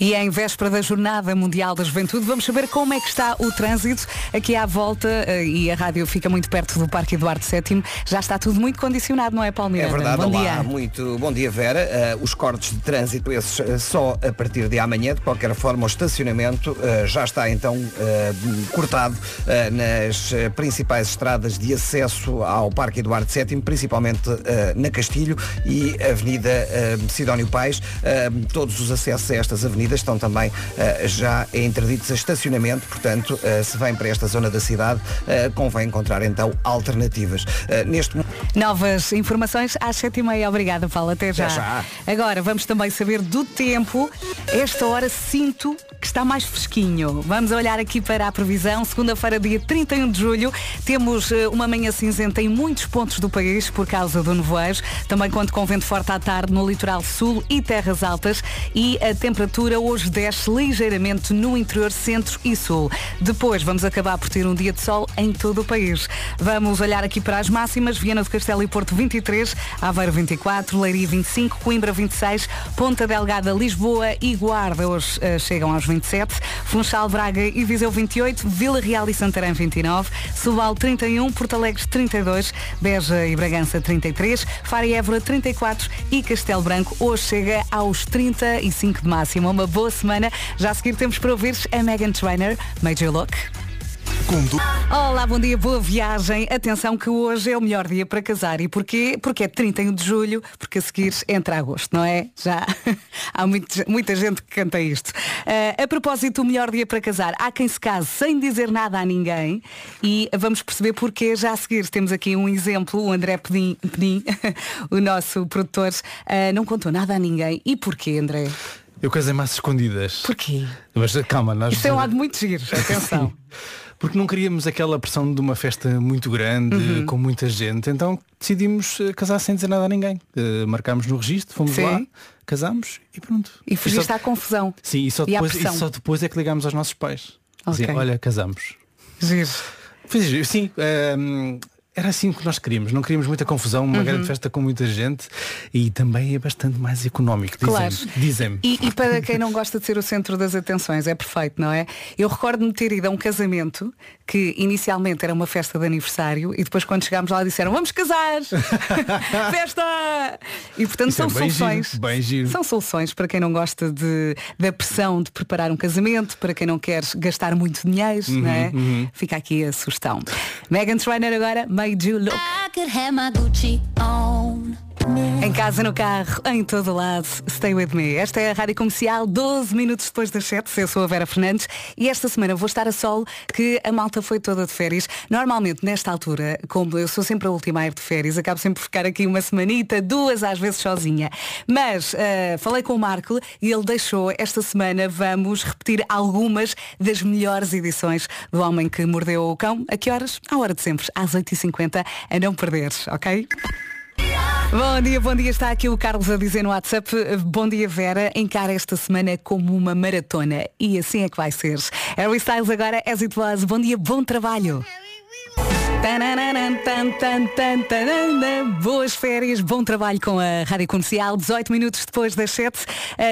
E em véspera da Jornada Mundial da Juventude, vamos saber como é que está o trânsito aqui à volta eh, e a rádio fica muito perto do Parque Eduardo VII. Já está tudo muito condicionado, não é, Palmeira? É verdade, Bom olá, dia. muito bom dia Vera. Uh, os cortes de trânsito, esses uh, só a partir de amanhã, de qualquer forma o estacionamento uh, já está então cortado nas principais estradas de acesso ao Parque Eduardo VII, principalmente na Castilho e Avenida Sidónio Pais. todos os acessos a estas avenidas estão também já interditos a estacionamento, portanto, se vem para esta zona da cidade, convém encontrar então alternativas. neste Novas informações às sete e meia. Obrigada, Paulo. Até já. Já. Agora vamos também saber do tempo. Esta hora sinto que está mais fresquinho. Vamos olhar aqui para a previsão. Segunda-feira, dia 31 de julho, temos eh, uma manhã cinzenta em muitos pontos do país por causa do nevoeiro. Também conto com vento forte à tarde no litoral sul e terras altas. E a temperatura hoje desce ligeiramente no interior centro e sul. Depois vamos acabar por ter um dia de sol em todo o país. Vamos olhar aqui para as máximas. Viana do Castelo e Porto 23, Aveiro 24, Leiria 25, Coimbra 26, Ponta Delgada, Lisboa e Guarda hoje uh, chegam aos 27, Funchal, Braga e Viseu 28, Vila Real e Santarém 29, Sobal 31, Porto Alegre 32, Beja e Bragança 33, Faro e Évora 34 e Castelo Branco hoje chega aos 35 de máximo. Uma boa semana. Já a seguir temos para ouvir a Megan Trainer, Major Look. Olá, bom dia, boa viagem. Atenção que hoje é o melhor dia para casar. E porquê? Porque é 31 de julho, porque a seguir entra agosto, não é? Já há muito, muita gente que canta isto. Uh, a propósito, o melhor dia para casar. Há quem se case sem dizer nada a ninguém e vamos perceber porquê já a seguir. Temos aqui um exemplo, o André Pedim o nosso produtor, uh, não contou nada a ninguém. E porquê, André? Eu casei mais escondidas. Porquê? Mas calma, nós. Isto é um lado muito giro, atenção. Porque não queríamos aquela pressão de uma festa muito grande, uhum. com muita gente, então decidimos eh, casar sem dizer nada a ninguém. Uh, marcámos no registro, fomos Sim. lá, casámos e pronto. E fugiste à confusão. Sim, e só, e depois, e só depois é que ligámos aos nossos pais. Okay. Diziam, olha, casamos. Giro. Sim, uh, era assim que nós queríamos. Não queríamos muita confusão, uma uhum. grande festa com muita gente e também é bastante mais económico, claro. dizem-me. E, e, para quem não gosta de ser o centro das atenções, é perfeito, não é? Eu recordo-me ter ido a um casamento que inicialmente era uma festa de aniversário e depois quando chegámos lá disseram vamos casar! festa! E portanto Isso é são é bem soluções. Giro, bem giro. São soluções para quem não gosta de, da pressão de preparar um casamento, para quem não quer gastar muito dinheiro, uhum, não é? Uhum. Fica aqui a sugestão. Megan Trainer agora, made you look. I could have my Gucci on. Em casa, no carro, em todo lado, stay with me. Esta é a Rádio Comercial, 12 minutos depois das 7. Eu sou a Vera Fernandes e esta semana vou estar a sol que a malta foi toda de férias. Normalmente, nesta altura, como eu sou sempre a última a ir de férias, acabo sempre por ficar aqui uma semanita, duas às vezes sozinha. Mas uh, falei com o Marco e ele deixou esta semana, vamos repetir algumas das melhores edições do Homem que Mordeu o Cão. A que horas? À hora de sempre, às 8h50, a não perderes, ok? Bom dia, bom dia. Está aqui o Carlos a dizer no WhatsApp. Bom dia, Vera. Encara esta semana como uma maratona. E assim é que vai ser. Harry Styles agora, as it was. Bom dia, bom trabalho. Boas férias, bom trabalho com a Rádio Comercial, 18 minutos depois das 7. Uh,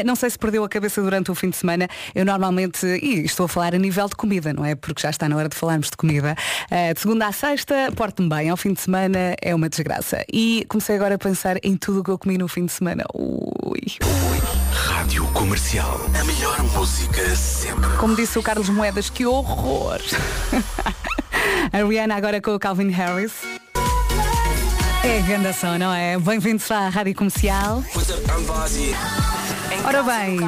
não sei se perdeu a cabeça durante o fim de semana. Eu normalmente, e estou a falar a nível de comida, não é? Porque já está na hora de falarmos de comida. Uh, de segunda à sexta, porto-me bem. Ao fim de semana é uma desgraça. E comecei agora a pensar em tudo o que eu comi no fim de semana. Ui, ui. Rádio Comercial. A melhor música sempre. Como disse o Carlos Moedas, que horror! A Rihanna agora com o Calvin Harris. É grande ação, não é? Bem-vindos à Rádio Comercial. Ora bem,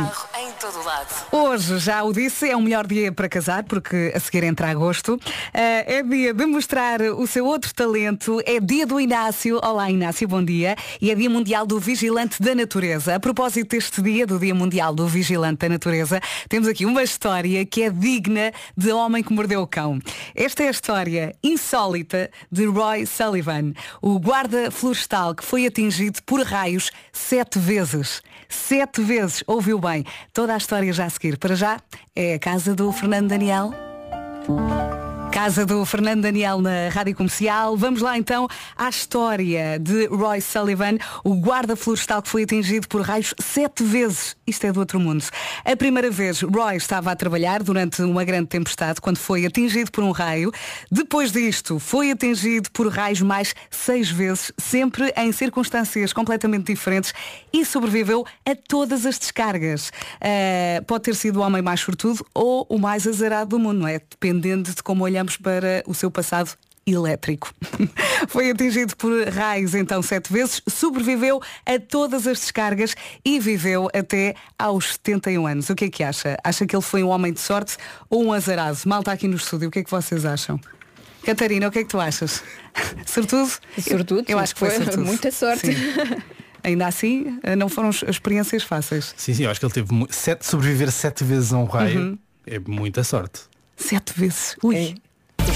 hoje já o disse, é o melhor dia para casar, porque a seguir entra agosto. Uh, é dia de mostrar o seu outro talento, é dia do Inácio. Olá Inácio, bom dia. E é dia mundial do Vigilante da Natureza. A propósito deste dia, do Dia Mundial do Vigilante da Natureza, temos aqui uma história que é digna de Homem que Mordeu o Cão. Esta é a história insólita de Roy Sullivan, o guarda florestal que foi atingido por raios sete vezes. Sete vezes, ouviu bem. Toda a história já a seguir. Para já, é a casa do Fernando Daniel. Casa do Fernando Daniel na Rádio Comercial. Vamos lá então à história de Roy Sullivan, o guarda florestal que foi atingido por raios sete vezes. Isto é do outro mundo. A primeira vez, Roy estava a trabalhar durante uma grande tempestade quando foi atingido por um raio. Depois disto, foi atingido por raios mais seis vezes, sempre em circunstâncias completamente diferentes e sobreviveu a todas as descargas. Uh, pode ter sido o homem mais sortudo ou o mais azarado do mundo, não é? Dependendo de como olhamos para o seu passado elétrico. Foi atingido por raios então sete vezes, sobreviveu a todas as descargas e viveu até aos 71 anos. O que é que acha? Acha que ele foi um homem de sorte ou um azarado? Mal está aqui no estúdio, o que é que vocês acham? Catarina, o que é que tu achas? Sortudo? Sortudo? Eu, eu acho que foi, foi sortudo. Muita sorte. Ainda assim, não foram experiências fáceis. Sim, sim, eu acho que ele teve sete, sobreviver sete vezes a um raio. Uhum. É muita sorte. Sete vezes. Ui. É.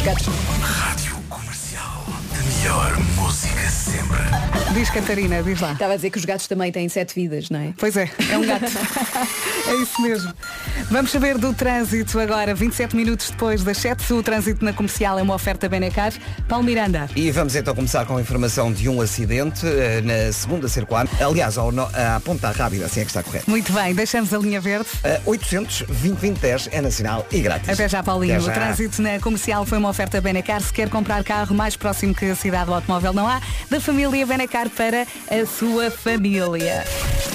Os melhor música sempre. Diz Catarina, diz lá. Estava a dizer que os gatos também têm sete vidas, não é? Pois é, é um gato. é isso mesmo. Vamos saber do trânsito agora, 27 minutos depois das 7. O trânsito na comercial é uma oferta Benecar. Paulo Miranda. E vamos então começar com a informação de um acidente uh, na segunda circular. Aliás, ao no, à ponta rápida, assim é que está correto. Muito bem, deixamos a linha verde. Uh, 800 2010 é nacional e grátis. Até já, Paulinho. Até já. O trânsito na comercial foi uma oferta Benecar. Se quer comprar carro mais próximo que a cidade do automóvel não há, da família Benecar para a sua família.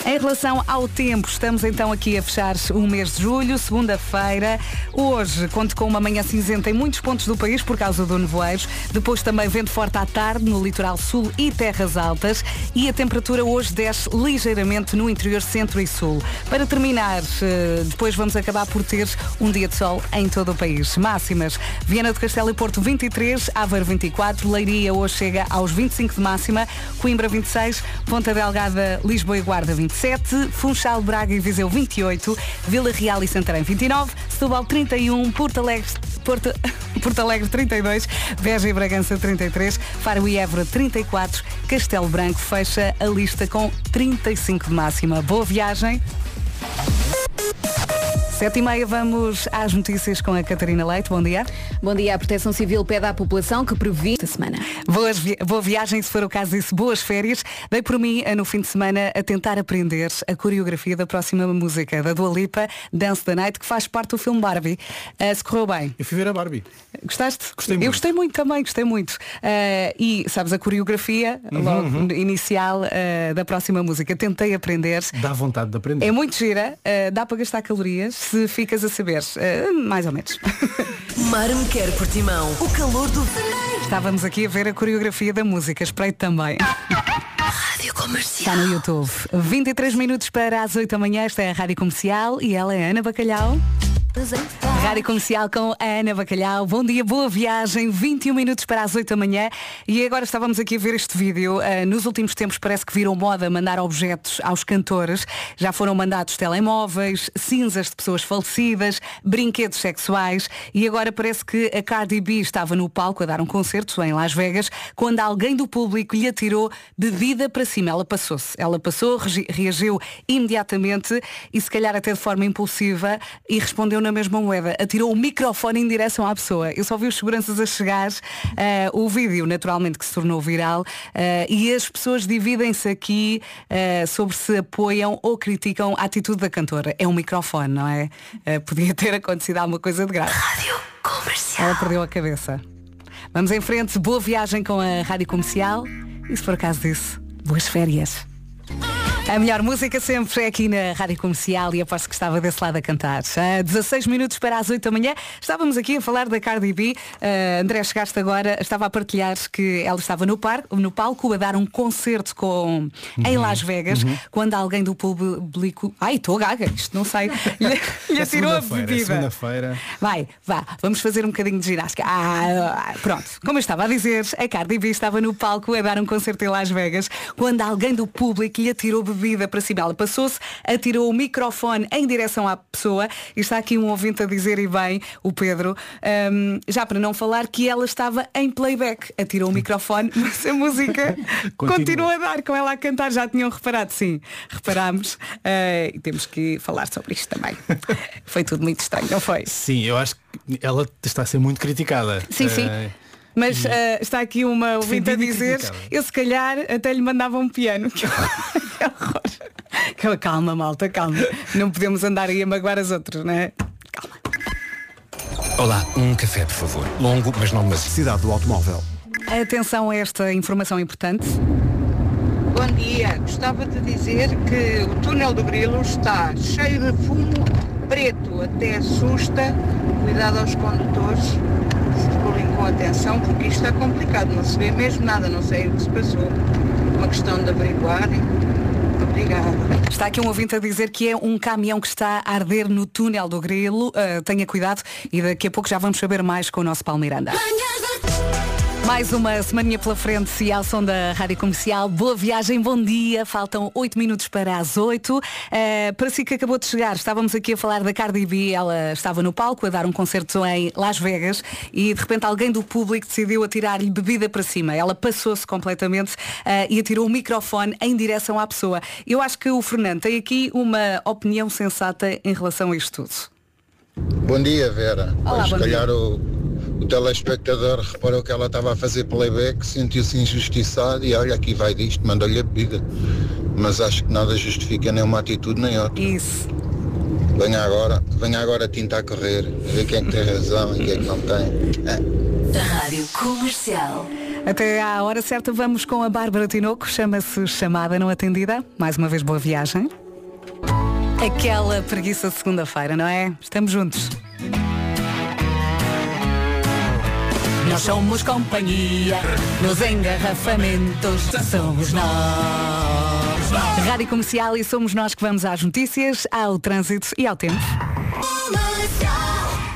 Em relação ao tempo, estamos então aqui a fechar o mês de julho, segunda-feira. Hoje conto com uma manhã cinzenta em muitos pontos do país por causa do nevoeiro. Depois também vento forte à tarde no litoral sul e terras altas. E a temperatura hoje desce ligeiramente no interior centro e sul. Para terminar, eh, depois vamos acabar por ter um dia de sol em todo o país. Máximas. Viana do Castelo e Porto 23, Aveiro 24, Leiria hoje chega aos 25 de máxima, Coimbra 26, Ponta Delgada, Lisboa e Guarda 27, Funchal, Braga e Viseu 28, Vila Real e Santarém 29, Setúbal 31, Porto Alegre, Porto, Porto Alegre 32, Beja e Bragança 33, Faro e Évora 34, Castelo Branco fecha a lista com 35 de máxima. Boa viagem! Sete e meia, vamos às notícias com a Catarina Leite. Bom dia. Bom dia. A Proteção Civil pede à população que previne esta semana. Boas vi boa viagem, se for o caso disso. Boas férias. Dei por mim, no fim de semana, a tentar aprender a coreografia da próxima música, da Dua Lipa, Dance the Night, que faz parte do filme Barbie. Uh, se correu bem. Eu fui ver a Barbie. Gostaste? Gostei muito. Eu gostei muito também, gostei muito. Uh, e, sabes, a coreografia uhum, logo, uhum. inicial uh, da próxima música. Tentei aprender. Dá vontade de aprender. É muito gira. dá para gastar calorias se ficas a saber. Uh, mais ou menos. Mar me quer Portimão. O calor do. Estávamos aqui a ver a coreografia da música. Espreito também. Rádio Comercial. Está no YouTube. 23 minutos para as 8 da manhã. Esta é a Rádio Comercial e ela é Ana Bacalhau. Rádio Comercial com a Ana Bacalhau. Bom dia, boa viagem. 21 minutos para as 8 da manhã. E agora estávamos aqui a ver este vídeo. Uh, nos últimos tempos parece que viram moda mandar objetos aos cantores. Já foram mandados telemóveis, cinzas de pessoas falecidas, brinquedos sexuais. E agora parece que a Cardi B estava no palco a dar um concerto em Las Vegas quando alguém do público lhe atirou bebida para cima. Ela passou-se. Ela passou, reagiu imediatamente e se calhar até de forma impulsiva e respondeu na mesma moeda, atirou o microfone em direção à pessoa. Eu só vi os seguranças a chegar, uh, o vídeo naturalmente que se tornou viral uh, e as pessoas dividem-se aqui uh, sobre se apoiam ou criticam a atitude da cantora. É um microfone, não é? podia ter acontecido alguma coisa de grave. Rádio Comercial. Ela perdeu a cabeça. Vamos em frente, boa viagem com a Rádio Comercial e se for acaso disso, boas férias. A melhor música sempre é aqui na Rádio Comercial e aposto que estava desse lado a cantar. Uh, 16 minutos para as 8 da manhã. Estávamos aqui a falar da Cardi B. Uh, André, chegaste agora, estava a partilhar que ela estava no, par, no palco a dar um concerto com, uhum. em Las Vegas, uhum. quando alguém do público. Ai, estou gaga, isto não sei. lhe, lhe é tirou a bebida. É Vai, vá, vamos fazer um bocadinho de ginástica. Ah, pronto, como eu estava a dizer, a Cardi B estava no palco a dar um concerto em Las Vegas, quando alguém do público lhe atirou bebida vida para cima. Ela passou-se, atirou o microfone em direção à pessoa e está aqui um ouvinte a dizer e bem, o Pedro, um, já para não falar que ela estava em playback. Atirou o microfone, mas a música continua a dar com ela a cantar. Já tinham reparado, sim, reparámos uh, e temos que falar sobre isto também. foi tudo muito estranho, não foi? Sim, eu acho que ela está a ser muito criticada. Sim, sim. Eh, Mas eh, está aqui uma ouvinte a dizer, eu se calhar até lhe mandava um piano. Que horror. Que horror. Calma, malta, calma. Não podemos andar aí a magoar as outras, não é? Calma. Olá, um café, por favor. Longo, mas não demasiado. Cidade do automóvel. Atenção a esta informação importante. Bom dia, gostava de dizer que o túnel do Grilo está cheio de fumo preto, até assusta. Cuidado aos condutores, com atenção, porque isto está complicado, não se vê mesmo nada, não sei o que se passou. Uma questão de averiguarem. Obrigada. Está aqui um ouvinte a dizer que é um caminhão que está a arder no túnel do Grilo. Uh, tenha cuidado e daqui a pouco já vamos saber mais com o nosso Paulo Miranda. Mais uma semaninha pela frente e ao som da Rádio Comercial. Boa viagem, bom dia. Faltam 8 minutos para as 8. Uh, para si que acabou de chegar, estávamos aqui a falar da Cardi B. Ela estava no palco a dar um concerto em Las Vegas e de repente alguém do público decidiu atirar-lhe bebida para cima. Ela passou-se completamente uh, e atirou o microfone em direção à pessoa. Eu acho que o Fernando tem aqui uma opinião sensata em relação a isto tudo. Bom dia, Vera. Olá, Mas, bom se calhar dia. o, o telespectador reparou que ela estava a fazer playback, sentiu-se injustiçado e olha, aqui vai disto, mandou-lhe a bebida. Mas acho que nada justifica nem uma atitude nem outra. Isso. Venha agora, venha agora a tinta a correr, a ver quem é que tem razão e quem é que não tem. É. Rádio Comercial. Até à hora certa vamos com a Bárbara Tinoco, chama-se Chamada Não Atendida. Mais uma vez, boa viagem. Aquela preguiça de segunda-feira, não é? Estamos juntos. Nós somos companhia nos engarrafamentos, somos nós. Rádio Comercial e somos nós que vamos às notícias, ao trânsito e ao tempo.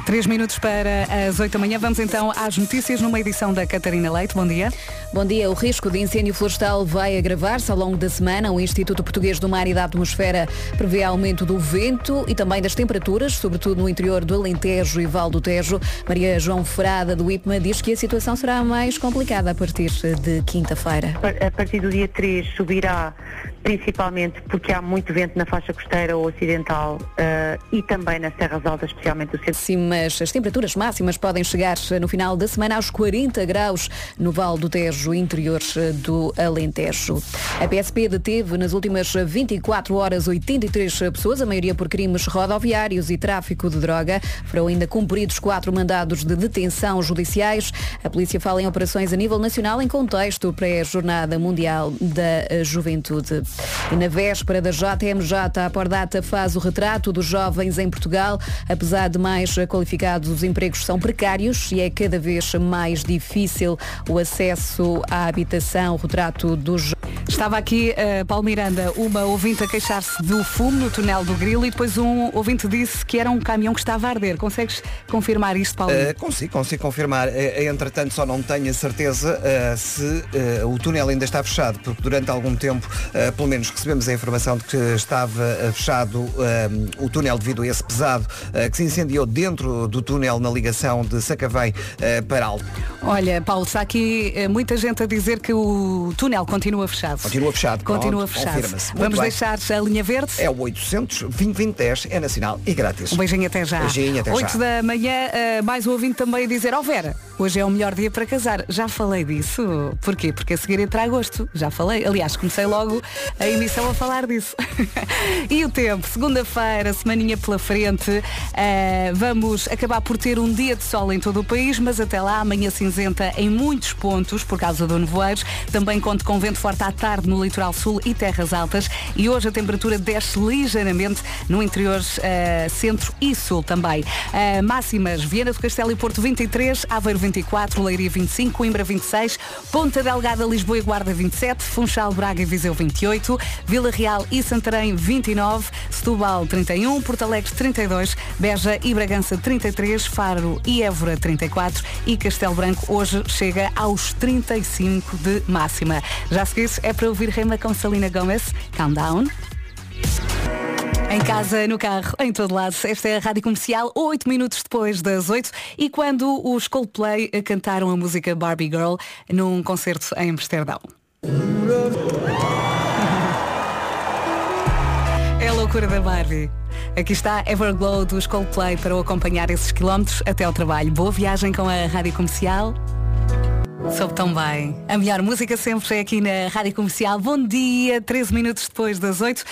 Três minutos para as oito da manhã. Vamos então às notícias numa edição da Catarina Leite. Bom dia. Bom dia. O risco de incêndio florestal vai agravar-se ao longo da semana. O Instituto Português do Mar e da Atmosfera prevê aumento do vento e também das temperaturas, sobretudo no interior do Alentejo e Val do Tejo. Maria João Ferrada, do IPMA, diz que a situação será mais complicada a partir de quinta-feira. A partir do dia 3 subirá principalmente porque há muito vento na faixa costeira ocidental eh, e também nas terras altas, especialmente do centro. Sim, mas as temperaturas máximas podem chegar no final da semana aos 40 graus no Val do Tejo, interior do Alentejo. A PSP deteve nas últimas 24 horas 83 pessoas, a maioria por crimes rodoviários e tráfico de droga. Foram ainda cumpridos quatro mandados de detenção judiciais. A polícia fala em operações a nível nacional em contexto pré-jornada mundial da juventude. E na véspera da JMJ, a Pordata faz o retrato dos jovens em Portugal. Apesar de mais qualificados, os empregos são precários e é cada vez mais difícil o acesso à habitação. O retrato dos Estava aqui, uh, Paulo Miranda, uma ouvinte a queixar-se do fumo no túnel do Grilo e depois um ouvinte disse que era um caminhão que estava a arder. Consegues confirmar isto, Paulo? Uh, consigo, consigo confirmar. Uh, entretanto, só não tenho a certeza uh, se o túnel ainda está fechado, porque durante algum tempo, pelo menos recebemos a informação de que estava fechado o túnel devido a esse pesado que se incendiou dentro do túnel na ligação de Sacavém para Alto. Olha, Paulo, está aqui muita gente a dizer que o túnel continua fechado. Continua fechado. Continua Pronto, fechado. Vamos bem. deixar a linha verde. É o 800 2010 é nacional e grátis. Um beijinho até já. Beijinho até 8 já. da manhã, uh, mais um ouvinte também a dizer, ó oh Vera, hoje é o melhor dia para casar. Já falei disso. Porquê? Porque a seguir entra agosto. Já falei. Aliás, comecei logo a emissão a falar disso. e o tempo, segunda-feira, semaninha pela frente. uh, vamos acabar por ter um dia de sol em todo o país, mas até lá, amanhã cinzenta em muitos pontos por causa do nevoeiro. Também conto com vento forte à tarde no litoral sul e terras altas. E hoje a temperatura desce ligeiramente no interior uh, centro e sul também. Uh, máximas, Viana do Castelo e Porto 23, Aveiro 24, Leiria 25, Coimbra 26, Ponta Delgada, Lisboa e Guarda 27, Funchal, Braga e Viseu 28, Vila Real e Santarém 29, Setúbal 31, Porto Alegre 32, Beja e Bragança 33, Faro e Évora 34 e Castelo Branco hoje chega aos 35 de máxima. Já a seguir é para ouvir Rema com Salina Gomes, Calm Down. Em casa, no carro, em todo lado. Esta é a Rádio Comercial, 8 minutos depois das 8 e quando os Coldplay cantaram a música Barbie Girl num concerto em Amsterdão. É a loucura da Barbie. Aqui está Everglow dos Coldplay para o acompanhar esses quilómetros até ao trabalho. Boa viagem com a Rádio Comercial. Soube tão bem. A melhor música sempre é aqui na Rádio Comercial. Bom dia, 13 minutos depois das 8. Uh,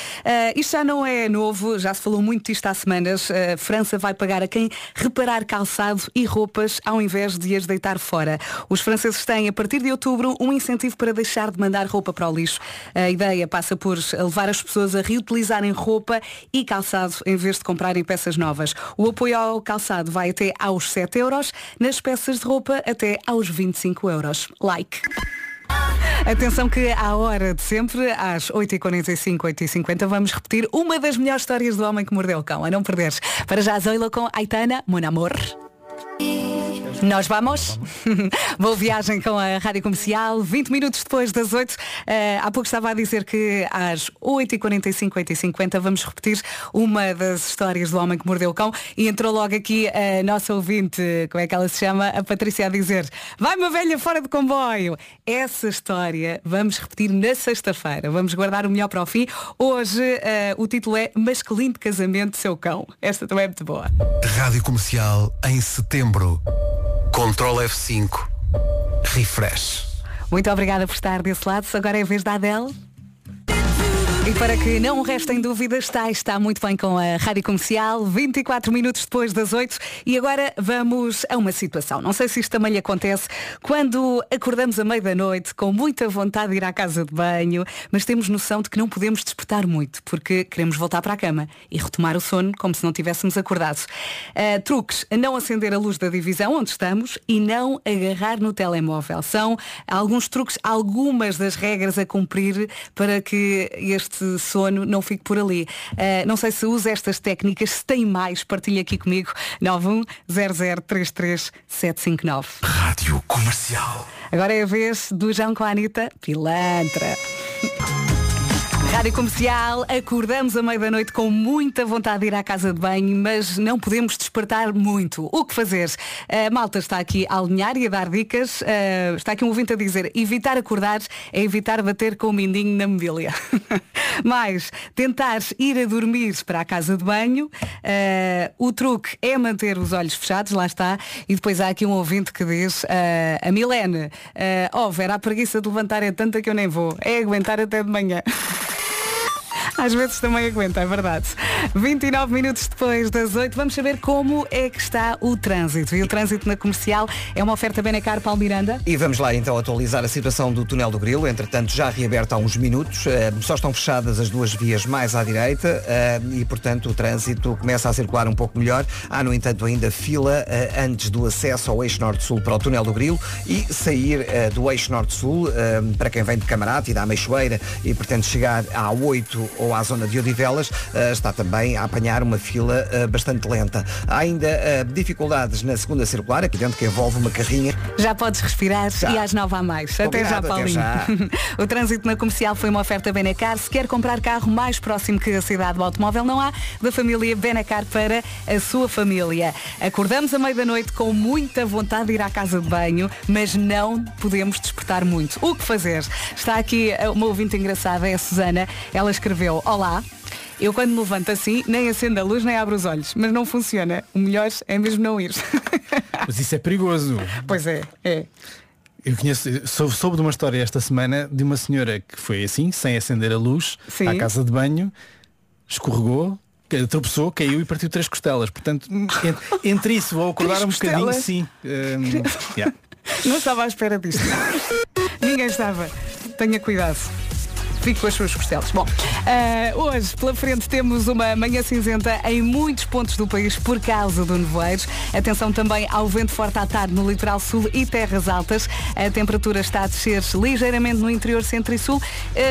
isto já não é novo, já se falou muito disto há semanas. Uh, França vai pagar a quem reparar calçado e roupas ao invés de as deitar fora. Os franceses têm, a partir de outubro, um incentivo para deixar de mandar roupa para o lixo. A ideia passa por levar as pessoas a reutilizarem roupa e calçado em vez de comprarem peças novas. O apoio ao calçado vai até aos 7 euros, nas peças de roupa até aos 25 euros euros. Like. Atenção que à hora de sempre, às 8h45, 8h50, vamos repetir uma das melhores histórias do homem que mordeu o cão. A não perderes. Para já, Zoila com Aitana, Mon Amor. Nós vamos. Boa viagem com a Rádio Comercial. 20 minutos depois das 8. Uh, há pouco estava a dizer que às 8h45, 8h50 vamos repetir uma das histórias do homem que mordeu o cão. E entrou logo aqui a nossa ouvinte, como é que ela se chama? A Patrícia a dizer Vai uma velha fora de comboio. Essa história vamos repetir na sexta-feira. Vamos guardar o melhor para o fim. Hoje uh, o título é Mas que lindo casamento seu cão. Esta também é muito boa. Rádio Comercial em setembro. Control F5. Refresh. Muito obrigada por estar desse lado. Agora é a vez da Adele. E para que não restem dúvidas, está, está muito bem com a Rádio Comercial, 24 minutos depois das 8 e agora vamos a uma situação. Não sei se isto também lhe acontece quando acordamos a meio da noite com muita vontade de ir à casa de banho, mas temos noção de que não podemos despertar muito porque queremos voltar para a cama e retomar o sono como se não tivéssemos acordado. Uh, truques, não acender a luz da divisão onde estamos e não agarrar no telemóvel. São alguns truques, algumas das regras a cumprir para que este este sono não fique por ali. Uh, não sei se usa estas técnicas, se tem mais, partilha aqui comigo. 910033759. Rádio Comercial. Agora é a vez do João com a Anitta, pilantra. Rádio Comercial, acordamos à meia da noite com muita vontade de ir à casa de banho, mas não podemos despertar muito. O que fazer? A malta está aqui a alinhar e a dar dicas. Uh, está aqui um ouvinte a dizer, evitar acordar é evitar bater com o mindinho na mobília. mas, tentar ir a dormir para a casa de banho. Uh, o truque é manter os olhos fechados, lá está. E depois há aqui um ouvinte que diz, uh, a Milene, uh, oh Vera, a preguiça de levantar é tanta que eu nem vou. É aguentar até de manhã. Às vezes também aguenta, é verdade. 29 minutos depois das 8, vamos saber como é que está o trânsito. E o trânsito na comercial é uma oferta Benacar Paulo Miranda. E vamos lá então atualizar a situação do túnel do Grilo, entretanto já reaberto há uns minutos, eh, só estão fechadas as duas vias mais à direita eh, e portanto o trânsito começa a circular um pouco melhor. Há no entanto ainda fila eh, antes do acesso ao eixo norte-sul para o túnel do Grilo e sair do eixo norte-sul para quem vem de Camarate e da Ameixoeira e pretende chegar à 8 ou à zona de Odivelas, eh, está também a apanhar uma fila eh, bastante lenta. Há ainda eh, dificuldades na segunda circular, aqui dentro que envolve uma carrinha. Já podes respirar já. e às nove a mais. Até já, Paulinho. Já. o trânsito na comercial foi uma oferta Benacar. Se quer comprar carro mais próximo que a cidade do automóvel, não há, da família Benacar para a sua família. Acordamos à meia da noite com muita vontade de ir à casa de banho, mas não podemos despertar muito. O que fazer? Está aqui uma ouvinte engraçada, é a Susana. Ela escreveu escreveu Olá. Eu quando me levanto assim, nem acendo a luz, nem abro os olhos. Mas não funciona. O melhor é mesmo não ir. Mas isso é perigoso. Pois é, é. Eu conheço, soube, soube de uma história esta semana de uma senhora que foi assim, sem acender a luz, Sim. à casa de banho, escorregou, tropeçou, caiu e partiu três costelas. Portanto, entre, entre isso vou acordar um bocadinho, sim. Um, yeah. Não estava à espera disto. Ninguém estava. Tenha cuidado. Fique com as suas costelas. Bom, uh, hoje pela frente temos uma manhã cinzenta em muitos pontos do país por causa do nevoeiro. Atenção também ao vento forte à tarde no litoral sul e terras altas. A temperatura está a descer ligeiramente no interior centro e sul, uh,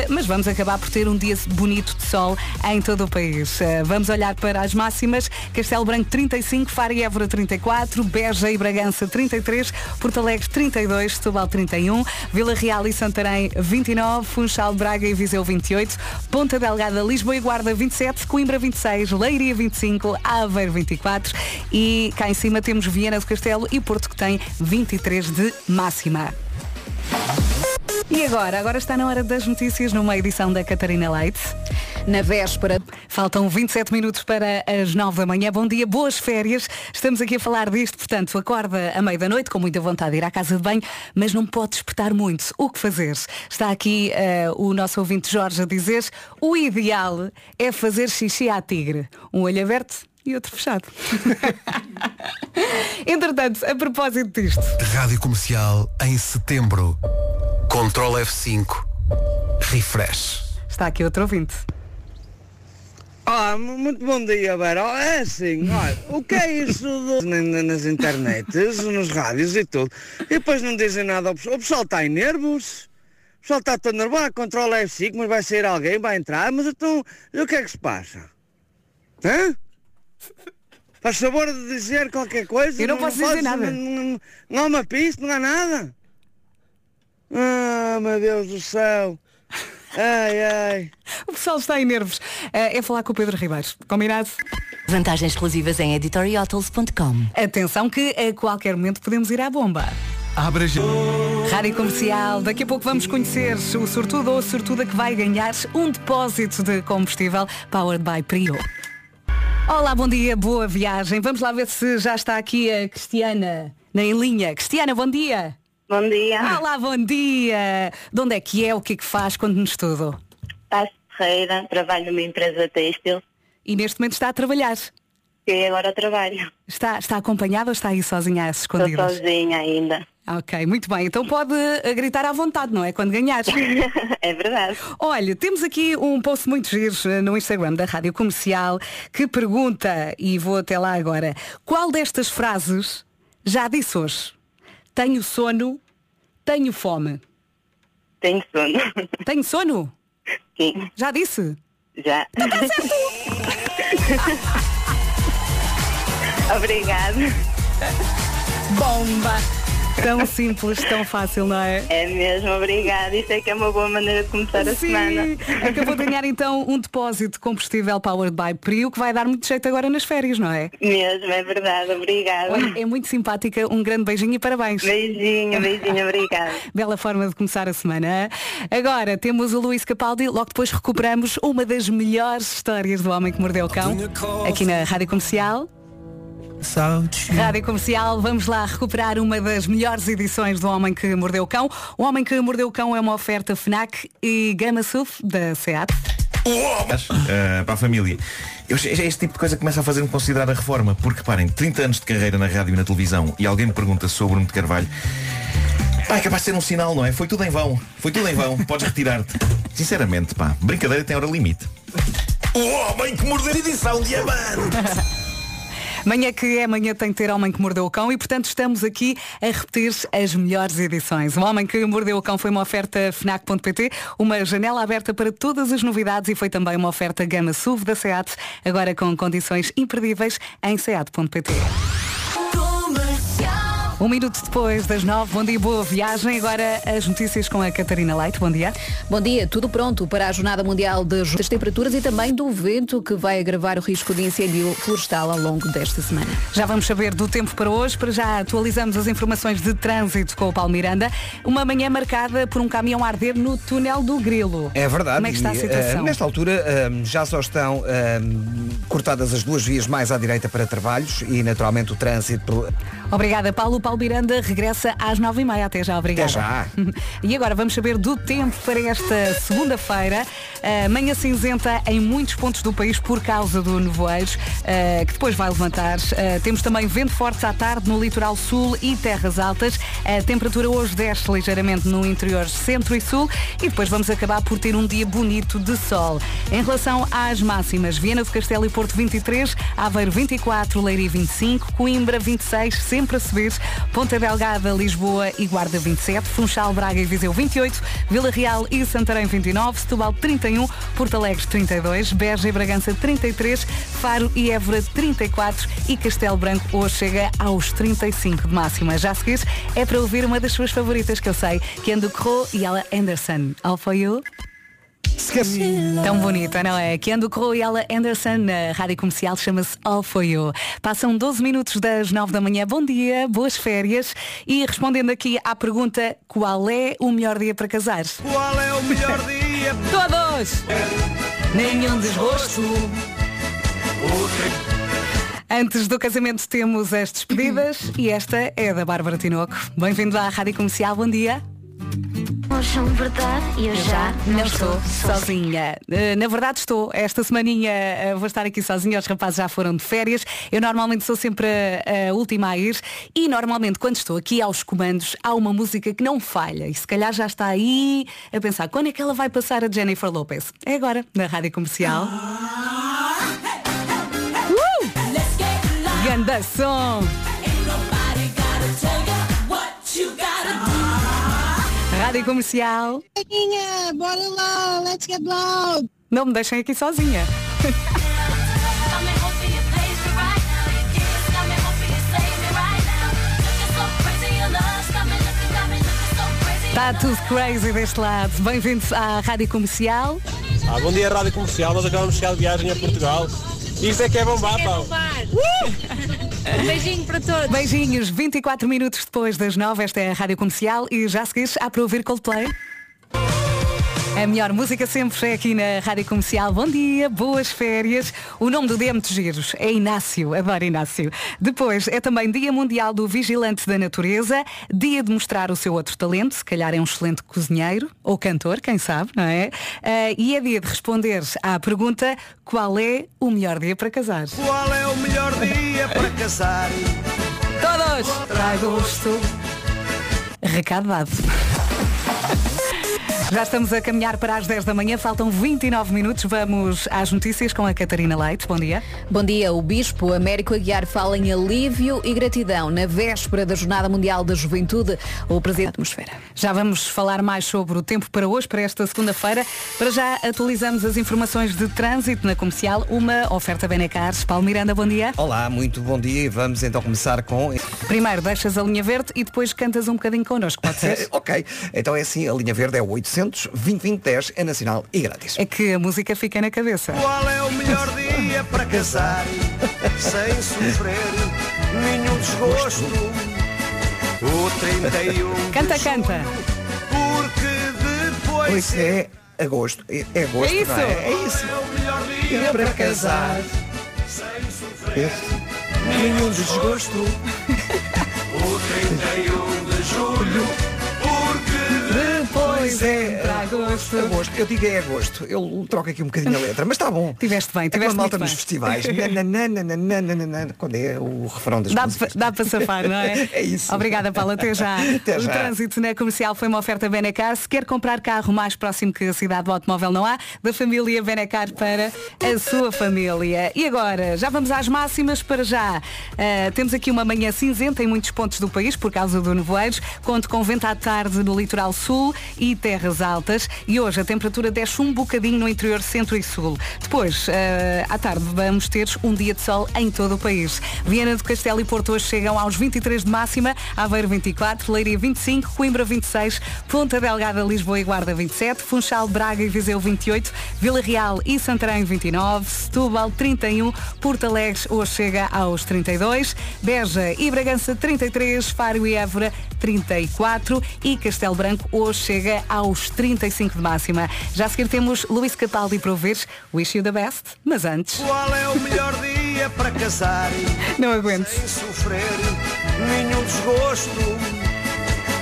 mas vamos acabar por ter um dia bonito de sol em todo o país. Uh, vamos olhar para as máximas. Castelo Branco 35, Faro e Évora 34, Beja e Bragança 33, Porto Alegre 32, Setúbal 31, Vila Real e Santarém 29, Funchal, Braga e Viseu 28, Ponta Delgada, Lisboa e Guarda 27, Coimbra 26, Leiria 25, Aveiro 24 e cá em cima temos Viena do Castelo e Porto que tem 23 de máxima. E agora? Agora está na hora das notícias numa edição da Catarina Leite. Na véspera. Faltam 27 minutos para as 9 da manhã. Bom dia, boas férias. Estamos aqui a falar disto, portanto, acorda à meia da noite com muita vontade de ir à casa de banho, mas não pode despertar muito. O que fazer? Está aqui uh, o nosso ouvinte Jorge a dizer o ideal é fazer xixi à tigre. Um olho aberto e outro fechado. Entretanto, a propósito disto. Rádio Comercial em setembro. Control F5. Refresh. Está aqui outro ouvinte. Ah, muito bom dia, Vera. É assim, olha, o que é isso do... nas internets, nos rádios e tudo? E depois não dizem nada ao pessoal. O pessoal está em nervos. O pessoal está todo nervoso, controla F5, mas vai sair alguém, vai entrar, mas então, o que é que se passa? Hã? Faz favor de dizer qualquer coisa? Eu não, não posso não dizer nada. Não, não, não há uma pista, não há nada. Ah, meu Deus do céu. Ai, ai. O pessoal está em nervos. É falar com o Pedro Ribeiro. Combinado? Vantagens exclusivas em editorialtools.com. Atenção que a qualquer momento podemos ir à bomba. Abra já. Rádio Comercial, daqui a pouco vamos conhecer o sortudo ou a sortuda que vai ganhar um depósito de combustível powered by Prio. Olá, bom dia, boa viagem. Vamos lá ver se já está aqui a Cristiana na linha. Cristiana, bom dia. Bom dia. Olá, bom dia. De onde é que é? O que é que faz? Conte-nos tudo. Paz Ferreira, trabalho numa empresa têxtil. E neste momento está a trabalhar? E agora trabalho. Está, está acompanhada ou está aí sozinha às escondidas? Estou sozinha ainda. Ok, muito bem. Então pode eh, gritar à vontade, não é? Quando ganhar. é verdade. Olha, temos aqui um post muito giro eh, no Instagram da Rádio Comercial que pergunta, e vou até lá agora, qual destas frases já disse hoje? Tenho sono, tenho fome. Tenho sono. Tenho sono? Sim. Já disse? Já. Então tá certo. Obrigada. Bomba! Tão simples, tão fácil, não é? É mesmo, obrigada. Isso é que é uma boa maneira de começar a Sim. semana. Acabou de ganhar então um depósito de combustível Powered by Prio que vai dar muito jeito agora nas férias, não é? Mesmo, é verdade, obrigada. É muito simpática, um grande beijinho e parabéns. Beijinho, beijinho, obrigada. Bela forma de começar a semana. Agora temos o Luís Capaldi, logo depois recuperamos uma das melhores histórias do Homem que Mordeu o Cão, aqui na Rádio Comercial. Rádio Comercial, vamos lá recuperar uma das melhores edições do Homem que Mordeu o Cão. O Homem que Mordeu o Cão é uma oferta FNAC e Gama SUV da SEAT. Uh, para a família. Eu, é este tipo de coisa que começa a fazer-me considerar a reforma, porque parem, 30 anos de carreira na rádio e na televisão e alguém me pergunta sobre o Bruno de Carvalho. Pá, é capaz de ser um sinal, não é? Foi tudo em vão. Foi tudo em vão. Podes retirar-te. Sinceramente, pá, brincadeira tem hora limite. O homem que mordeu edição diamante! Manhã que é manhã tem que ter Homem que Mordeu o Cão e portanto estamos aqui a repetir as melhores edições. O Homem que Mordeu o Cão foi uma oferta FNAC.pt, uma janela aberta para todas as novidades e foi também uma oferta Gama SUV da SEAT, agora com condições imperdíveis em SEAT.pt. Um minuto depois das nove, bom dia, boa viagem. Agora as notícias com a Catarina Leite, bom dia. Bom dia, tudo pronto para a Jornada Mundial das Temperaturas e também do vento que vai agravar o risco de incêndio florestal ao longo desta semana. Já vamos saber do tempo para hoje, para já atualizamos as informações de trânsito com o Paulo Miranda. Uma manhã marcada por um caminhão a arder no túnel do Grilo. É verdade. Como é que está a E, situação? eh, nesta altura eh, já só estão eh, cortadas as duas vias mais à direita para trabalhos e naturalmente o trânsito. Obrigada, Paulo. Paulo Miranda regressa às nove e meia. Até já, obrigada. Até já. E agora vamos saber do tempo para esta segunda-feira. Uh, manhã cinzenta em muitos pontos do país por causa do nevoeiro, uh, que depois vai levantar. Uh, temos também vento forte à tarde no litoral sul e terras altas. A temperatura hoje desce ligeiramente no interior centro e sul e depois vamos acabar por ter um dia bonito de sol. Em relação às máximas, Viana do Castelo e Porto 23, Aveiro 24, Leiria 25, Coimbra 26, sempre a subir, Ponta Delgada, Lisboa e Guarda 27, Funchal, Braga e Viseu 28, Vila Real e Santarém 29, Setúbal 31, Porto Alegre 32, Beja e Bragança 33, Faro e Évora 34 e Castelo Branco hoje chega aos 35 de máxima. Já a seguir é para ouvir uma das suas favoritas que eu sei, que é do Crow e ela Anderson. All for you. Tão bonita, não é? Keando Crow e ela Anderson na rádio comercial chama-se All For You. Passam 12 minutos das 9 da manhã. Bom dia, boas férias. E respondendo aqui à pergunta qual é o melhor dia para casar? Qual é o melhor dia? Todos! Nenhum desgosto. Antes do casamento temos as despedidas e esta é da Bárbara Tinoco. Bem-vindo à Rádio Comercial, bom dia. São verdade e eu já não estou sozinha. Eh, Na verdade estou. Esta semaninha eh, vou estar aqui sozinha, os rapazes já foram de férias. Eu normalmente sou sempre a, a última a ir e normalmente quando estou aqui aos comandos há uma música que não falha e se calhar já está aí a pensar quando é que ela vai passar a Jennifer Lopez. É agora, na Rádio Comercial. Uh! Ganda som! Rádio Comercial. Coleguinha, bora lá, let's get loud. Não me deixem aqui sozinha. Está tudo crazy deste lado. Bem-vindos à Rádio Comercial. Ah, bom dia, Rádio Comercial. Nós acabamos de chegar de viagem a Portugal. Isso é que é bombar, pá. Beijinho para todos. Beijinhos, 24 minutos depois das 9, esta é a Rádio Comercial e já seguires há para ouvir Coldplay. A melhor música sempre é aqui na Rádio Comercial. Bom dia, boas férias. O nome do é muito giros. É Inácio. Adoro Inácio. Depois é também Dia Mundial do Vigilante da Natureza. Dia de mostrar o seu outro talento. Se calhar é um excelente cozinheiro ou cantor, quem sabe, não é? Ah, e é dia de responder à pergunta qual é o melhor dia para casar. Qual é o melhor dia para casar? Todos! Trai gosto. Recado dado. Já estamos a caminhar para as 10 da manhã, faltam 29 minutos. Vamos às notícias com a Catarina Leite. Bom dia. Bom dia. O Bispo Américo Aguiar fala em alívio e gratidão. Na véspera da Jornada Mundial da Juventude, o Presidente da Atmosfera. Já vamos falar mais sobre o tempo para hoje, para esta segunda-feira. Para já atualizamos as informações de trânsito na comercial. Uma oferta Benecars. Paulo Miranda, bom dia. Olá, muito bom dia e vamos então começar com. Primeiro deixas a linha verde e depois cantas um bocadinho connosco, pode ser? ok, então é assim, a linha verde é o 800 2010 é nacional e grátis. É que a música fica na cabeça. Qual é o melhor dia para casar? Sem sofrer nenhum desgosto. O 31 Canta, canta. Porque depois Pois é, agosto. É, é agosto, É isso. não é? É isso. é o melhor dia Dia para casar. Sem sofrer Esse. nenhum desgosto. É agosto. Agosto. Eu digo é agosto. Eu troco aqui um bocadinho a letra, mas está bom. Tiveste bem, É tiveste a malta nos bem. festivais. Nananana, Quando é o refrão das Dá, músicas. dá para safar, não é? É isso. Obrigada, Paula. Até já. Até o já. trânsito na comercial foi uma oferta Benecar. Se quer comprar carro mais próximo que a cidade do automóvel não há, da família Benecar para a sua família. E agora, já vamos às máximas para já. Ah, temos aqui uma manhã cinzenta em muitos pontos do país por causa do nevoeiros. Conto com vento à tarde no litoral sul e terras altas. E hoje a temperatura desce um bocadinho no interior centro e sul. Depois, ah, à tarde, vamos ter um dia de sol em todo o país. Viana do Castelo e Porto hoje chegam aos 23 de máxima, Aveiro 24, Leiria 25, Coimbra 26, Ponta Delgada, Lisboa e Guarda 27, Funchal, Braga e Viseu 28, Vila Real e Santarém 29, Setúbal 31, Porto Alegre hoje chega aos 32, Beja e Bragança 33, Faro e Évora 34 e Castelo Branco hoje chega aos 35 de máxima. Já a seguir temos Luís Capaldi para ouvir Wish You the Best, mas antes... qual é o melhor dia para casar? Não aguento. Sem sofrer nenhum desgosto.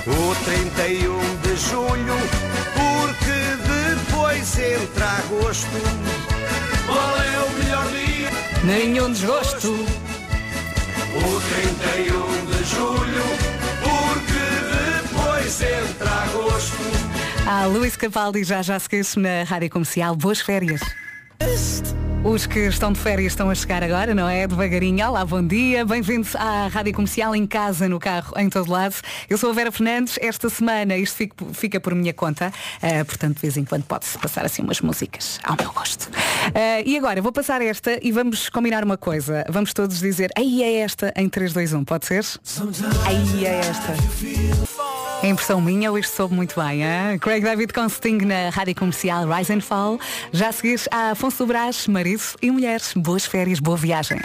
O 31 de julho, porque depois entra agosto. Qual é o melhor dia? Nenhum desgosto. O 31 de julho, Ah, Luís Capaldi já já seguiu na Rádio Comercial. Boas férias. Os que estão de férias estão a chegar agora, não é? Devagarinho. Olá, bom dia. Bem-vindos à Rádio Comercial, em casa, no carro, em todo lado. Eu sou a Vera Fernandes. Esta semana isto fica, fica por minha conta. Ah, portanto, de vez em quando pode-se passar assim umas músicas ao meu gosto. Ah, e agora, vou passar esta e vamos combinar uma coisa. Vamos todos dizer, aí é esta, em 3, 2, 1. Pode ser? Aí é esta. É impressão minha ou isto soube muito bem, hein? Craig David com Sting na Rádio Comercial Rise and Fall. Já a seguir a Afonso Brás, marido e mulheres. Boas férias, boa viagem.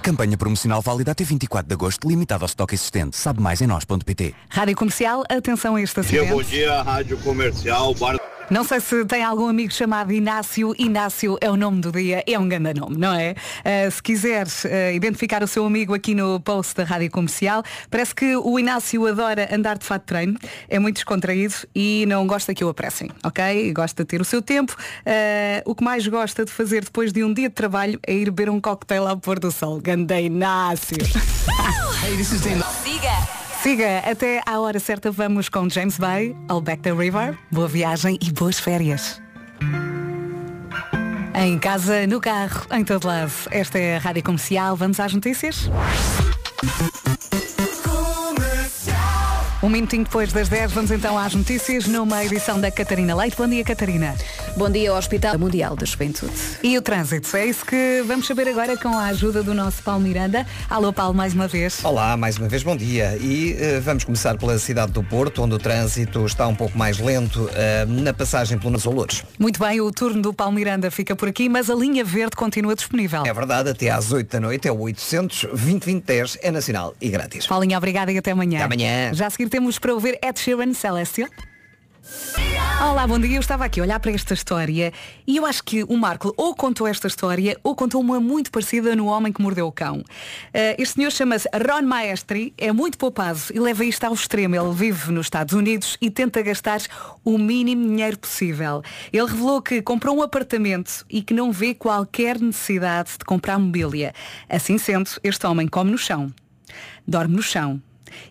Campanha promocional válida até 24 de agosto, limitada ao estoque existente. Sabe mais em nós.pt. Rádio Comercial, atenção a este Dia, bom acidente. dia, Rádio Comercial, Bar Não sei se tem algum amigo chamado Inácio. Inácio é o nome do dia, é um grande nome, não é? Uh, se quiser uh, identificar o seu amigo aqui no post da Rádio Comercial, parece que o Inácio adora andar de fato de treino, é muito descontraído e não gosta que o apressem, ok? Gosta de ter o seu tempo. Uh, o que mais gosta de fazer depois de um dia de trabalho é ir beber um coquetel ao pôr do sol. Ganda Inácio. Siga! Siga, até à hora certa vamos com James Bay, All Back the River. Boa viagem e boas férias. Em casa, no carro, em todo lado. Esta é a Rádio Comercial. Vamos às notícias? Um minutinho depois das 10, vamos então às notícias numa edição da Catarina Leite. Bom dia, Catarina. Bom dia ao Hospital Mundial da Juventude. E o trânsito? É isso que vamos saber agora com a ajuda do nosso Paulo Miranda. Alô, Paulo, mais uma vez. Olá, mais uma vez, bom dia. E uh, vamos começar pela cidade do Porto, onde o trânsito está um pouco mais lento uh, na passagem pelo Azulores. Muito bem, o turno do Paulo Miranda fica por aqui, mas a linha verde continua disponível. É verdade, até às 8 da noite é o 800 2010 é nacional e grátis. Paulinho, obrigada e até amanhã. Até amanhã. Já a seguir temos para ouvir Ed Sheeran Celestial. Olá, bom dia. Eu estava aqui a olhar para esta história e eu acho que o Marco ou contou esta história ou contou uma muito parecida no Homem que Mordeu o Cão. Uh, este senhor chama-se Ron Maestri, é muito poupado e leva isto ao extremo. Ele vive nos Estados Unidos e tenta gastar o mínimo dinheiro possível. Ele revelou que comprou um apartamento e que não vê qualquer necessidade de comprar mobília. Assim sendo, este homem come no chão, dorme no chão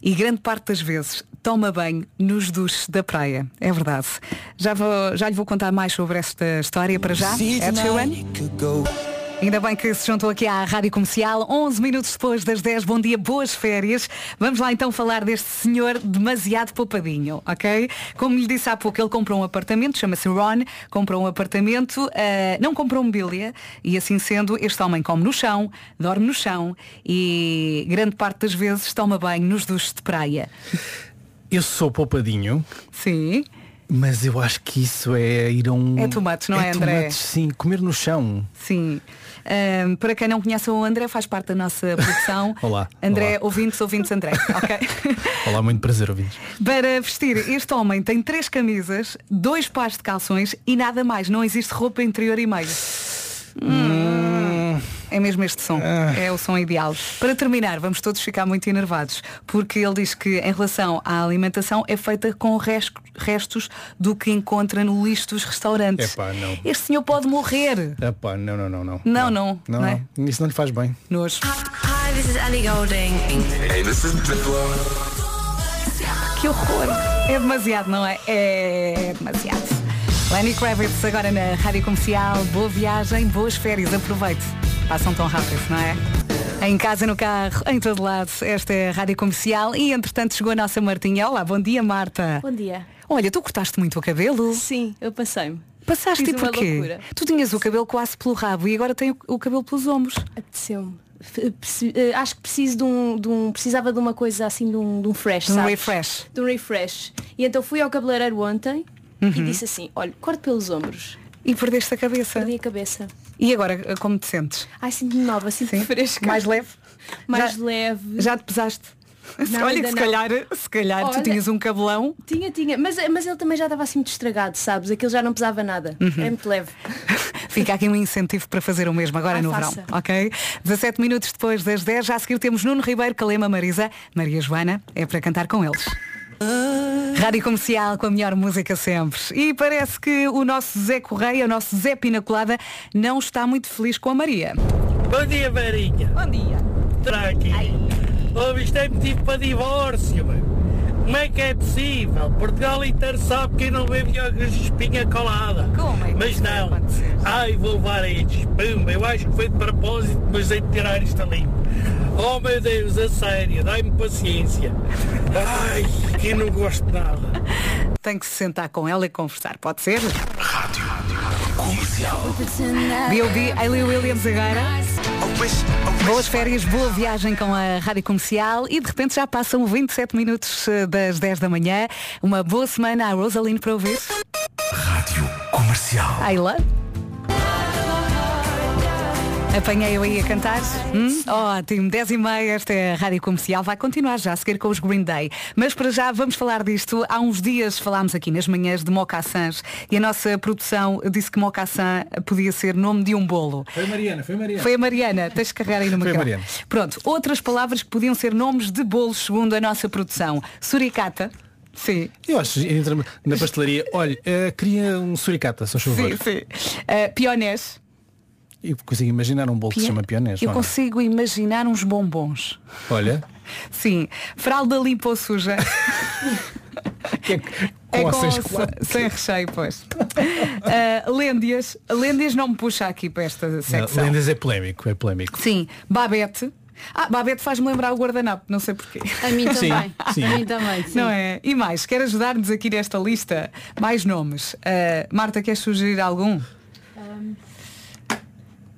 e grande parte das vezes toma banho nos duches da praia. É verdade. Já, vou, já lhe vou contar mais sobre esta história para já. Ed Sheeran. Ainda bem que se juntou aqui à Rádio Comercial, 11 minutos depois das 10. Bom dia, boas férias. Vamos lá então falar deste senhor demasiado poupadinho, ok? Como lhe disse há pouco, ele comprou um apartamento, chama-se Ron, comprou um apartamento, uh, não comprou mobília e assim sendo, este homem come no chão, dorme no chão e grande parte das vezes toma banho nos duches de praia. Eu sou poupadinho. Sim. Mas eu acho que isso é ir a um. É tomates, não é, André? Tomates, sim, comer no chão. Sim. Um, para quem não conhece o André, faz parte da nossa produção. Olá. André, olá. ouvintes, ouvintes André. Ok. olá, muito prazer, ouvintes. Para vestir, este homem tem três camisas, dois pares de calções e nada mais. Não existe roupa interior e meio. Hum. É mesmo este som. É o som ideal. Para terminar, vamos todos ficar muito enervados, porque ele diz que em relação à alimentação é feita com res- restos do que encontra no lixo dos restaurantes. Epá, não. Este senhor pode morrer. Epá, não, não, não, não. Não, não. Não, não é? não. Isso não lhe faz bem. Nojo. Hi, this is Ellie Golding. Hey, this is Que horror. É demasiado, não é? É demasiado. Lenny Kravitz agora na Rádio Comercial. Boa viagem, boas férias. Aproveite. Passam tão rápido, não é? Em casa, no carro, em todo lado. Esta é a Rádio Comercial e entretanto chegou a nossa Martinha. Olá, bom dia Marta. Bom dia. Olha, tu cortaste muito o cabelo? Sim, eu passei-me. Passaste Fiz e porquê? loucura. Tu tinhas o cabelo quase pelo rabo e agora tem o, cabelo pelos ombros. Apeteceu-me. Preci- eh, Acho que preciso de um, de um- Precisava de uma coisa assim, de um, de um fresh, De um sabes? refresh. De um refresh. E então fui ao cabeleireiro ontem Uhum. e disse assim, olha, corte pelos ombros. E perdeste a cabeça. Perdi a cabeça. E agora, como te sentes? Ai, sinto-me nova, sinto-me fresca. Mais leve? Mais Já- leve. Já te pesaste? Não, Olha, que se não. calhar, se calhar tu Olha- tinhas um cabelão. Tinha, tinha. Mas, mas ele também já estava assim muito estragado, sabes? Aquilo já não pesava nada. Uhum. É muito leve. Fica aqui um incentivo para fazer o mesmo agora Ai, no faça. verão, ok? 17 minutos depois das 10, já a seguir temos Nuno Ribeiro, Calema Marisa, Maria Joana, é para cantar com eles. Rádio Comercial com a melhor música sempre. E parece que o nosso Zé Correia, o nosso Zé Pinacolada, não está muito feliz com a Maria. Bom dia, Marinha. Bom dia. Aqui? Oh, isto é motivo para divórcio, meu. Como é que é possível? Portugal inteiro sabe quem não bebe iogas de espinha colada. Como é que Mas não. Ai, vou levar estes. Pumba, eu acho que foi de propósito, mas hei de tirar isto ali. Oh meu Deus, a sério, dai-me paciência. Ai, que não gosto de nada. Tem que se sentar com ela e conversar, pode ser? Comercial. B.O.B. Hayley Williams agora. Boas férias, boa viagem com a Rádio Comercial e de repente já passam 27 minutos eh, das 10 da manhã. Uma boa semana à Rosaline para ouvir. Rádio Comercial. Ayla. Apanhei eu aí a cantar. Hum? Ótimo, 10 e meia, esta é a Rádio Comercial. Vai continuar já a seguir com os Green Day. Mas para já vamos falar disto. Há uns dias falámos aqui nas manhãs de mocassins e a nossa produção disse que mocassin podia ser nome de um bolo. Foi a Mariana, foi a Mariana. Foi a Mariana, tens de carregar aí no Foi a microfone. Mariana. Pronto, outras palavras que podiam ser nomes de bolos segundo a nossa produção. Suricata. Sim. Eu acho, entra na pastelaria, olha, eh, queria um suricata, só favor. Sim, sim. Uh, pionés. Eu consigo imaginar um bolo que se Pia- chama pionés. Eu não é? consigo imaginar uns bombons. Olha, Sim. Fralda limpa ou suja. com é ou com chocolate. sem recheio, pois. Ah, lêndias. Lêndias não me puxa aqui para esta Não, secção. Lendas é polémico, é polémico. Sim. Babete. Ah, Babete faz-me lembrar o guardanapo, não sei porquê. A mim Sim, também. sim. A mim também, sim. Não é? E mais, quer ajudar-nos aqui nesta lista? Mais nomes. Ah, Marta, queres sugerir algum? Ahm,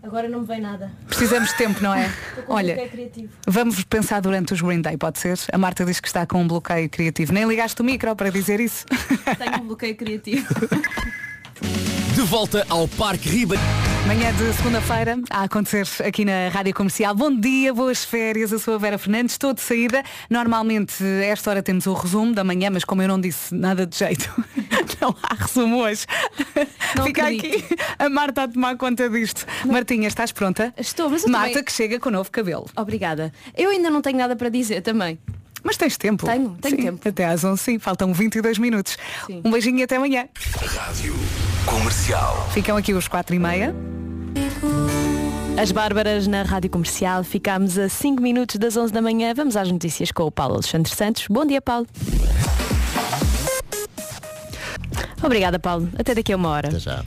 agora não me vem nada. Precisamos de tempo, não é? Estou com um Olha, bloqueio criativo. vamos pensar durante os Green Day, pode ser? A Marta diz que está com um bloqueio criativo. Nem ligaste o micro para dizer isso? Tenho um bloqueio criativo. De volta ao Parque Riba. Manhã de segunda-feira a acontecer aqui na Rádio Comercial. Bom dia, boas férias. Eu sou a Vera Fernandes, estou de saída. Normalmente, a esta hora temos o resumo da manhã, mas como eu não disse nada de jeito, não há resumo hoje. Fica acredito. aqui a Marta a tomar conta disto. Martinha, estás pronta? Estou, mas eu Marta também- que chega com novo cabelo. Obrigada. Eu ainda não tenho nada para dizer também. Mas tens tempo? Tenho, tenho Sim, tempo. Até às 11, sim. Faltam 22 minutos. Sim. Um beijinho e até amanhã. Rádio Comercial. Ficam aqui os 4 e meia. As Bárbaras na Rádio Comercial. Ficámos a 5 minutos das 11 da manhã. Vamos às notícias com o Paulo Alexandre Santos. Bom dia, Paulo. Obrigada, Paulo. Até daqui a uma hora. Até já.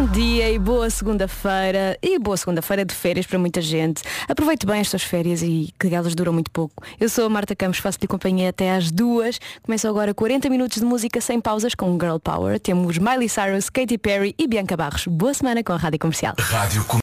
Bom dia e boa segunda-feira e boa segunda-feira de férias para muita gente. Aproveite bem as suas férias e que elas duram muito pouco. Eu sou a Marta Campos, faço-lhe companhia até às duas. Começam agora 40 minutos de música sem pausas com Girl Power. Temos Miley Cyrus, Katy Perry e Bianca Barros. Boa semana com a Rádio Comercial. Rádio Comercial.